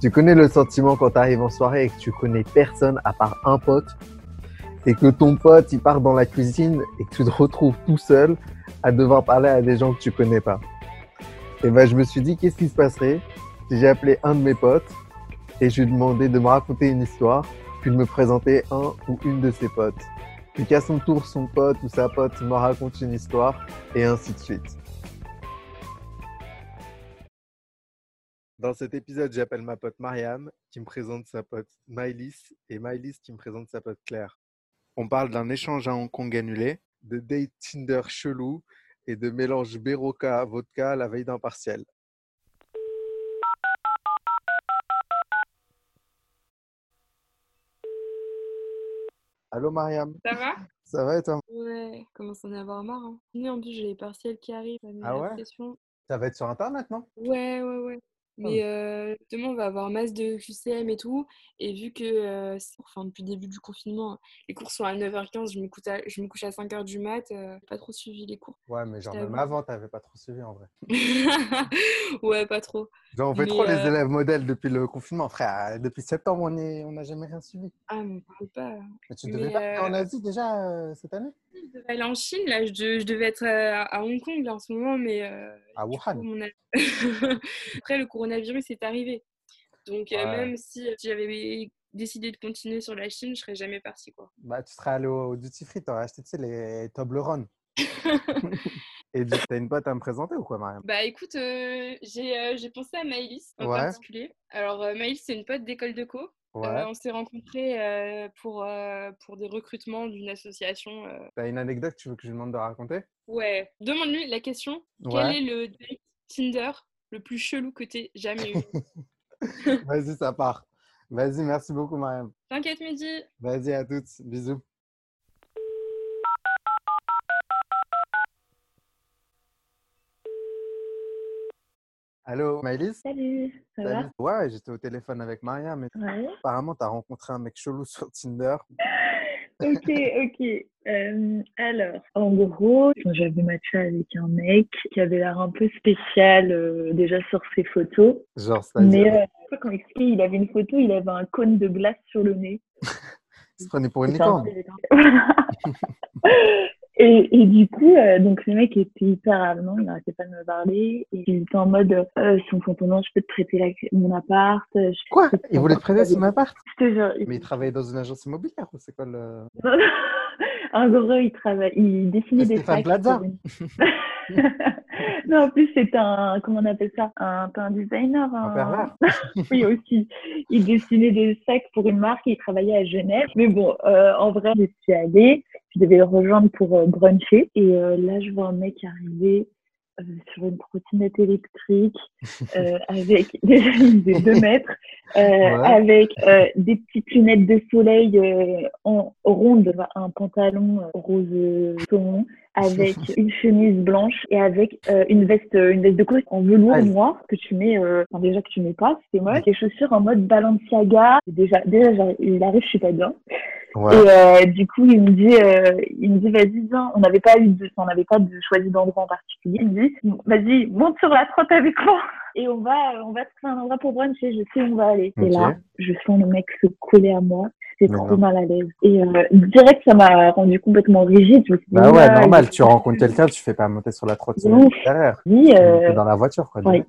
Tu connais le sentiment quand tu arrives en soirée et que tu connais personne à part un pote et que ton pote il part dans la cuisine et que tu te retrouves tout seul à devoir parler à des gens que tu connais pas. Et ben je me suis dit qu'est-ce qui se passerait si j'ai appelé un de mes potes et je lui ai demandé de me raconter une histoire puis de me présenter un ou une de ses potes. Puis qu'à son tour son pote ou sa pote me raconte une histoire et ainsi de suite. Dans cet épisode, j'appelle ma pote Mariam qui me présente sa pote Maëlys et Maëlys qui me présente sa pote Claire. On parle d'un échange à Hong Kong annulé, de date Tinder chelou et de mélange Beroka-vodka la veille d'un partiel. Allô Mariam, Ça va? Ça va et toi? Ouais, commence à en avoir marre. Hein. En plus, j'ai les partiels qui arrivent, Ah ouais? Ça va être sur internet, non? Ouais, ouais, ouais. Oh. Mais euh, demain, on va avoir masse de QCM et tout. Et vu que, euh, enfin, depuis le début du confinement, les cours sont à 9h15, je me, couche à, je me couche à 5h du mat, euh, pas trop suivi les cours. Ouais, mais genre même avant, t'avais pas trop suivi en vrai. ouais, pas trop. Genre, on fait Mais, trop les élèves modèles depuis le confinement, frère. Depuis septembre, on est... on n'a jamais rien suivi. Ah, mais parle pas. Mais tu devais pas en Asie déjà cette année? Devais aller en Chine, là, je, de- je devais être euh, à Hong Kong là, en ce moment, mais euh, À coup, Wuhan. a- après le coronavirus est arrivé. Donc euh, même si j'avais décidé de continuer sur la Chine, je serais jamais partie quoi. Bah, tu serais allé au, au duty free, t'aurais acheté, tu sais, les Toblerone. Et du- t'as une pote à me présenter ou quoi, Mariam? Bah écoute, euh, j'ai pensé à Maëlys en Ouais. particulier. Alors Maëlys c'est une pote d'école de co. Ouais. Euh, on s'est rencontrés euh, pour, euh, pour des recrutements d'une association. euh. T'as une anecdote que tu veux que je lui demande de raconter? Ouais, demande-lui la question. Quel est le date Tinder le plus chelou que t'aies jamais eu? Vas-y, ça part. Vas-y, merci beaucoup, Mariam. T'inquiète Mehdi Vas-y, à toutes. Bisous. Allô, Maëlys? Salut, ça va? Salut. Ouais, j'étais au téléphone avec Mariam. Et Ouais. apparemment, t'as rencontré un mec chelou sur Tinder. Ok, ok. Euh, alors, en gros, j'avais matché avec un mec qui avait l'air un peu spécial euh, déjà sur ses photos. Genre, Mais c'est-à-dire, euh, comment expliquer, il avait une photo, il avait un cône de glace sur le nez. il se prenait pour une licorne. et, et du coup, euh, donc le mec était hyper avenant, il n'arrêtait pas de me parler. Et il était en mode, euh, si on s'entend bien, je peux te prêter la, mon appart. euh, Je Quoi te Il voulait te prêter son appart Je te jure, il- Mais il travaillait dans une agence immobilière ou c'est quoi le... En gros, il travaille, il dessinait des sacs. Plaza. non, en plus, c'est un, comment on appelle ça? Un, un designer. Un pervers oui, aussi. Il dessinait des sacs pour une marque il travaillait à Genève. Mais bon, euh, en vrai, je suis allée. Je devais le rejoindre pour euh, bruncher. Et euh, là, je vois un mec arriver euh, sur une trottinette électrique euh, avec déjà faisait deux mètres, euh, avec des petites lunettes de soleil en ronde, un pantalon rose saumon, avec une chemise blanche et avec euh, une veste une veste de course en velours Ah, noir que tu mets euh, enfin, déjà que tu mets pas c'était moche des chaussures en mode Balenciaga déjà déjà il arrive je suis pas bien Ouais. et euh, du coup, il me dit, euh, il me dit, vas-y, viens. On n'avait pas eu de, on n'avait pas de choisi d'endroit en particulier. Il me dit, vas-y, monte sur la trotte avec moi. Et on va, on va trouver un endroit pour bruncher. Je sais où on va aller. Ok. Et là, je sens le mec se coller à moi. J'étais Mais trop non. mal à l'aise. Et euh, direct, ça m'a rendu complètement rigide. Je me suis dit, Bah ouais, ah, normal, tu rencontres quelqu'un, tu fais pas monter sur la trottinette derrière. Tu euh, dans la voiture, quoi. Ouais.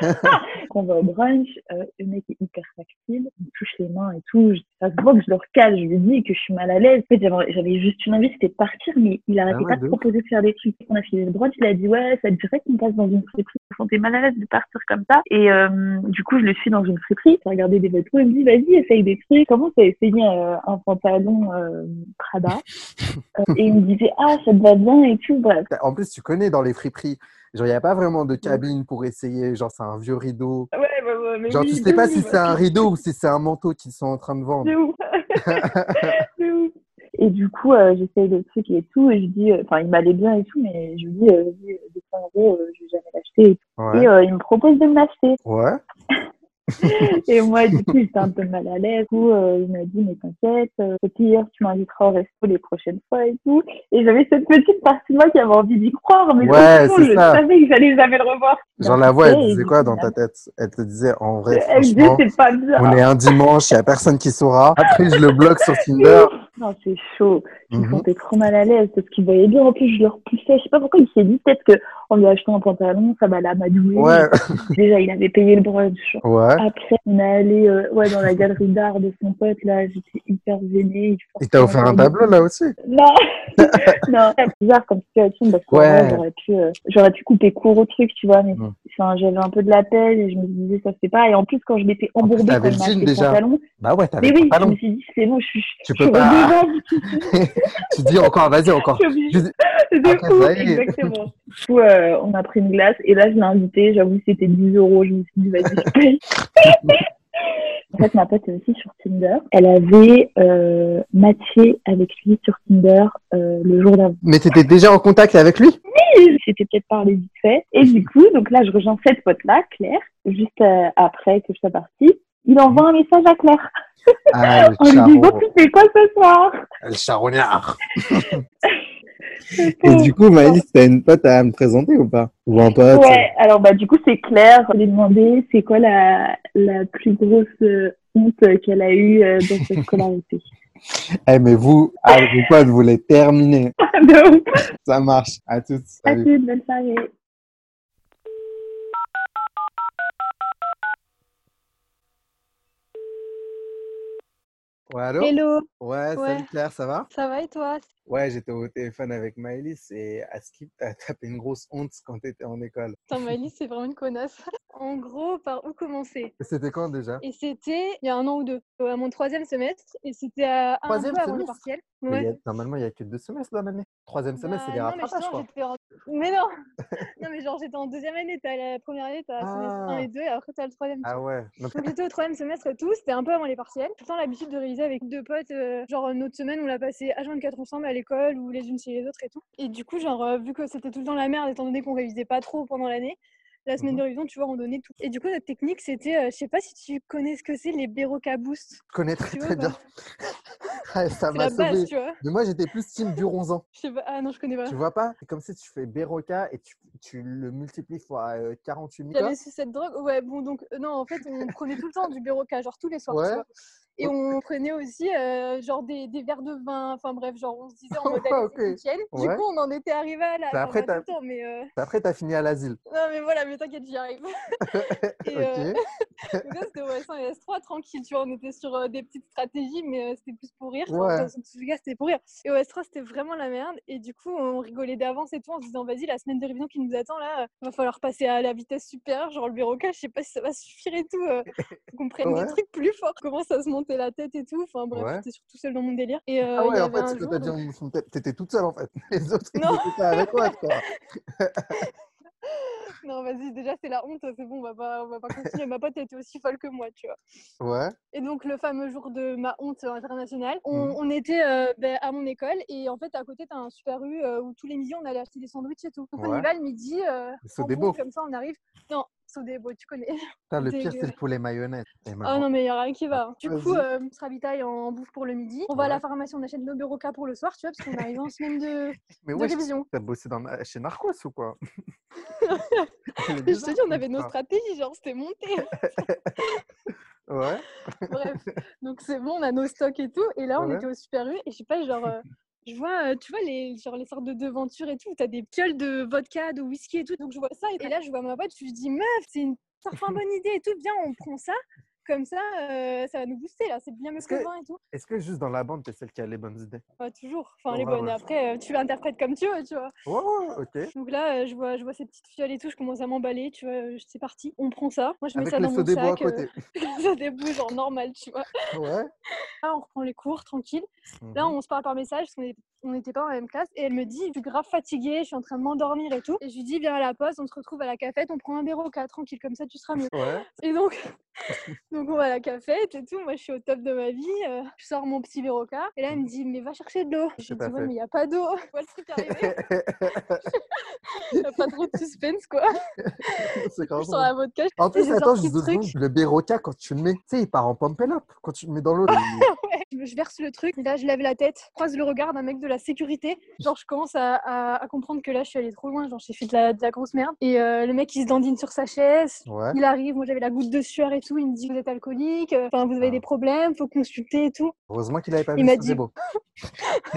Quand on va au brunch, euh, le mec est hyper tactile, il me touche les mains et tout. Je- Ça se voit que je le recale, je lui dis que je suis mal à l'aise. En fait, j'avais juste une envie, c'était de partir, mais il arrêtait Ah ouais, pas de proposer de faire des trucs. On a fini le brunch, il a dit ouais, ça te dirait qu'on passe dans une friperie? Je sentais mal à l'aise de partir comme ça. Et euh, du coup, je le suis dans une friperie. J'ai regardé des vêtements, il me dit vas-y, essaye des trucs. Comment t'as essayé euh, un pantalon euh, Prada? Et il me disait ah, ça te va bien et tout. Bref. En plus, tu connais dans les friperies, genre, il n'y a pas vraiment de cabine pour essayer. Genre, c'est un vieux rideau. Ouais, ouais, ouais, mais Genre, oui, tu sais pas ouf, si c'est un rideau ou si c'est un manteau qu'ils sont en train de vendre. De ouf. Ouf. Et du coup, euh, j'essaye le truc et tout, et je dis, euh, enfin, il m'allait bien et tout, mais je lui dis, euh, vas-y, euh, 200 euros, euh, je vais jamais l'acheter. et tout. Ouais. Et il me propose de me l'acheter. Ouais. et moi, du coup, j'étais un peu mal à l'aise. Coup, euh, il m'a dit, mais t'inquiète, euh, au pire, tu m'inviteras au resto les prochaines fois et tout. Et j'avais cette petite partie de moi qui avait envie d'y croire, mais Ouais, c'est je ça. savais que j'allais jamais le revoir. Genre la voix, elle disait quoi coup, dans ta tête? Elle te disait en vrai, Elle disait, c'est pas bien. on est un dimanche, il n'y a personne qui saura. Après, je le bloque sur Tinder. Non, c'est chaud. Je me sentais trop mal à l'aise parce qu'il voyait bien. En plus, je le repoussais. Je sais pas pourquoi il s'est dit peut-être que en lui achetant un pantalon, ça va l'amadouer. Ouais, Déjà, il avait payé le brunch. ouais. Après, on est allé euh, ouais, dans la galerie d'art de son pote. Là, j'étais hyper gênée. Il t'a offert un tableau là aussi? Non, non, c'est bizarre comme situation parce que Ouais. vraiment, j'aurais pu, euh, j'aurais pu couper court au truc, tu vois, mais Mm. enfin, j'avais un peu de la peine et je me disais ça se fait pas. Et en plus, quand je m'étais embourbée il le déjà. pantalon, Bah ouais, t'avais oui, je me suis dit c'est bon, je suis, Tu je peux pas. tu dis encore, vas-y, encore. Je suis obligée. Je- De exactement. Du coup, euh, on a pris une glace et là, je l'ai invité. J'avoue, c'était 10 euros. Je me suis dit, vas-y, je paye. en fait, ma pote est aussi sur Tinder. Elle avait euh, matché avec lui sur Tinder euh, le jour d'avant. Mais t'étais déjà en contact avec lui? C'était peut-être parlé vite fait. Et du coup, donc là, je rejoins cette pote-là, Claire, juste euh, après que je sois partie. Il envoie un message à Claire Ah, le en lui disant, tu fais quoi ce soir? Le charognard. Et du coup, Maëlys, t'as une pote à me présenter ou pas Ou un pote Ouais, alors bah du coup c'est Claire. Je lui ai demandé c'est quoi la, la plus grosse euh, honte qu'elle a eue euh, dans sa scolarité. Eh, mais vous, ah, vos potes, vous les terminez. Donc, Ça marche. À toutes. à Salut. toute, bonne soirée. Ouais, allô? Hello, Ouais, Ouais. salut Claire, ça va? Ça va et toi? Ouais, j'étais au téléphone avec Maëlys et à Skip, t'as tapé une grosse honte quand t'étais en école. Putain, Maëlys, c'est vraiment une connasse. En gros, par où commencer? C'était quand déjà? Et c'était il y a un an ou deux, à mon troisième semestre, et c'était à un avant le semestre? partiel. Mais Ouais. il y a- Normalement, il n'y a que deux semestres dans l'année. Troisième semestre, Bah, c'est des non, mais rattrapages, quoi. j'étais Mais non! Non, mais genre, j'étais en deuxième année, t'as la première année, t'as semestre 1 Ah. et 2, et après t'as le troisième. Ah ouais. Donc, Donc j'étais au troisième semestre et tout, c'était un peu avant les partiels. Tout le temps l'habitude de réviser avec deux potes, euh, genre notre semaine on l'a passé H24 ensemble à l'école ou les unes chez les autres et tout. Et du coup, genre euh, vu que c'était tout le temps la merde étant donné qu'on révisait pas trop pendant l'année, la semaine Mhm. de révision, tu vois, on donnait tout. Et du coup, notre technique c'était, euh, je sais pas si tu connais ce que c'est les Beroka Boost. je connais très très bien. Ah, ça m'a base, sauvé. vois. Mais moi, j'étais plus team pas, ah non, je connais pas. Tu vois pas? C'est comme si tu fais Beroka et tu, tu le multiplies fois euh, 48 000. J'avais su cette drogue? Ouais, bon, donc, euh, non, en fait, on prenait tout le temps du Beroka, genre tous les soirs, tu Ouais. vois. Et Ok. on prenait aussi, euh, genre, des, des verres de vin. Enfin, bref, genre, on se disait en mode, Ouais, allez, ok. c'est nickel. Du Ouais. coup, on en était arrivé à Enfin, après, t'as- temps, mais. euh, Après, t'as fini à l'asile. Non, mais voilà, mais t'inquiète, j'y arrive. Et, euh, ok. Donc là, c'était au S1 et S3, tranquille, tu vois, on était sur euh, des petites stratégies, mais euh, c'était plus pour rire. Ouais. dans les cas, c'était pour rire. Et au S3, c'était vraiment la merde. Et du coup, on rigolait d'avance et tout, en se disant, vas-y, la semaine de révision qui nous attend, là, euh, va falloir passer à la vitesse supérieure, genre le bureaucage, je sais pas si ça va suffire et tout. euh, qu'on prenne Ouais. des trucs plus forts, commence à se monter la tête et tout. Enfin, bref, Ouais. j'étais surtout seule dans mon délire. Et euh, Ah ouais, en fait, ce que t'as dit, t'étais toute seule en fait. Les autres, ils Non. étaient pas avec quoi. Non, vas-y, déjà, c'est la honte, c'est bon, on va pas, on va pas continuer. Ma pote était aussi folle que moi, tu vois. Ouais. Et donc, le fameux jour de ma honte internationale, on, Mhm. on était euh, ben, à mon école et en fait, à côté, t'as un super U euh, où tous les midis, on allait acheter des sandwichs et tout. Donc, on y va le midi, euh, en bouffe, comme ça, on arrive. Non, Sodebo, tu connais. Putain, le pire, c'est le poulet mayonnaise. Ah maintenant- non, mais il a rien qui va. Du coup, euh, on se ravitaille en bouffe pour le midi. On va à la pharmacie, on achète nos bureaucas pour le soir, tu vois, parce qu'on arrive en semaine de, Mais de ouais, révision. t'as bossé dans, chez Narcos ou quoi? Je te dis, on avait nos stratégies, genre, c'était monté. Ouais. Bref, donc c'est bon, on a nos stocks et tout. Et là, on Ouais. était au Super U et je sais pas, genre, euh, je vois, euh, tu vois, les, genre, les sortes de devantures et tout, t'as des pioles de vodka, de whisky et tout. Donc je vois ça et là, je vois ma pote, je lui dis, meuf, c'est une enfin bonne idée et tout, viens, on prend ça. Comme ça, euh, ça va nous booster là, c'est bien mieux que le que- vin et tout. Est-ce que juste dans la bande, t'es celle qui a les bonnes idées? Pas toujours, enfin les Ouais, bonnes. ouais. Après, euh, tu l'interprètes comme tu veux, tu vois. Ouais, ouais, ok. Donc là, euh, je vois, je vois ces petites fioles et tout, je commence à m'emballer, tu vois, c'est parti. On prend ça. Moi, je mets Avec ça dans mon à sac. euh, côté. ça débouche genre normal, tu vois. Ouais. Là, on reprend les cours tranquille. Là, Mhm. on se parle par message parce qu'on est, On n'était pas dans la même classe. Et elle me dit, je suis grave fatiguée, je suis en train de m'endormir et tout. Et je lui dis, viens à la pause, on se retrouve à la cafette, on prend un béroca, tranquille, comme ça tu seras mieux. Ouais. Et donc, donc on va à la cafette et tout. Moi, je suis au top de ma vie. euh, je sors mon petit béroca. Et là, elle me dit, mais va chercher de l'eau. Je lui dis, ouais, mais il n'y a pas d'eau. Je vois le truc arriver. Il n'y a pas trop de suspense, quoi. c'est Je sors la vodka. En plus, attends, sorti juste le Béroca, quand tu le mets, tu sais, il part en pump and up. Quand tu le mets dans l'eau, Je je verse le truc, et là je lève la tête, croise le regard d'un mec de la sécurité. Genre, je commence à, à- à comprendre que là je suis allée trop loin, genre j'ai fait de la, de la grosse merde. Et euh, le mec il se dandine sur sa chaise. ouais. Il arrive, moi j'avais la goutte de sueur et tout. Il me dit Vous êtes alcoolique, euh, enfin vous avez Ah. des problèmes, faut consulter et tout. Heureusement qu'il avait pas Il vu dit- beau.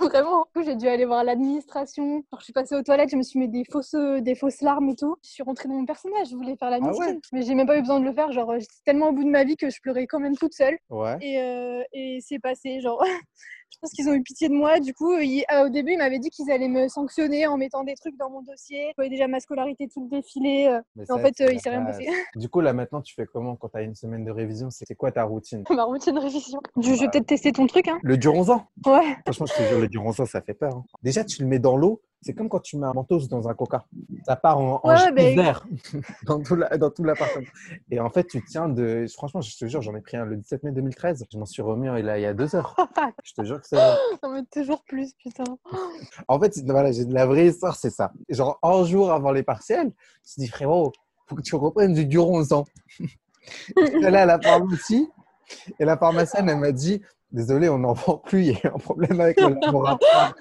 Vraiment. J'ai dû aller voir l'administration. Genre, je suis passée aux toilettes, je me suis mis des fausses, des fausses larmes et tout. Je suis rentrée dans mon personnage, je voulais faire la Ah ouais. Mais j'ai même pas eu besoin de le faire. Genre, j'étais tellement au bout de ma vie que je pleurais quand même toute seule. Ouais. Et, euh, et c'est passé, genre, je pense qu'ils ont eu pitié de moi. Du coup, ils- euh, au début, ils m'avaient dit qu'ils allaient me sanctionner en mettant des trucs dans mon dossier. Je voyais déjà ma scolarité tout défiler. euh, Mais Mais en fait, euh, la il s'est rien passé. Du coup, là, maintenant, tu fais comment quand tu as une semaine de révision? C'est quoi ta routine? Ma routine révision. Je, je vais peut-être tester ton truc, hein. Le duronzan Ouais. Franchement, je te jure, le duronzan, ça fait peur. hein. Déjà, tu le mets dans l'eau. C'est comme quand tu mets un mentos dans un coca. Ça part en, en Ouais, bah, vert dans tout, la, l'appartement. Et en fait, tu tiens de. Franchement, je te jure, j'en ai pris un le 17 mai 2013. Je m'en suis remis il y a, il y a deux heures. Je te jure que c'est. Ça me toujours plus, putain. En fait, voilà, j'ai- la vraie histoire, c'est ça. Genre, un jour avant les partiels, je me dis, frérot, faut que tu reprennes du duronzan. J'étais allé à la pharmacie et la pharmacienne, elle m'a dit, désolé, on n'en vend plus, il y a eu un problème avec le laboratoire.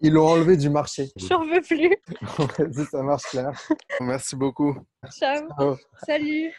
Ils l'ont enlevé du marché. J'en veux plus. Vas-y, ça marche, Claire. Merci beaucoup. Ciao. Ciao. Salut.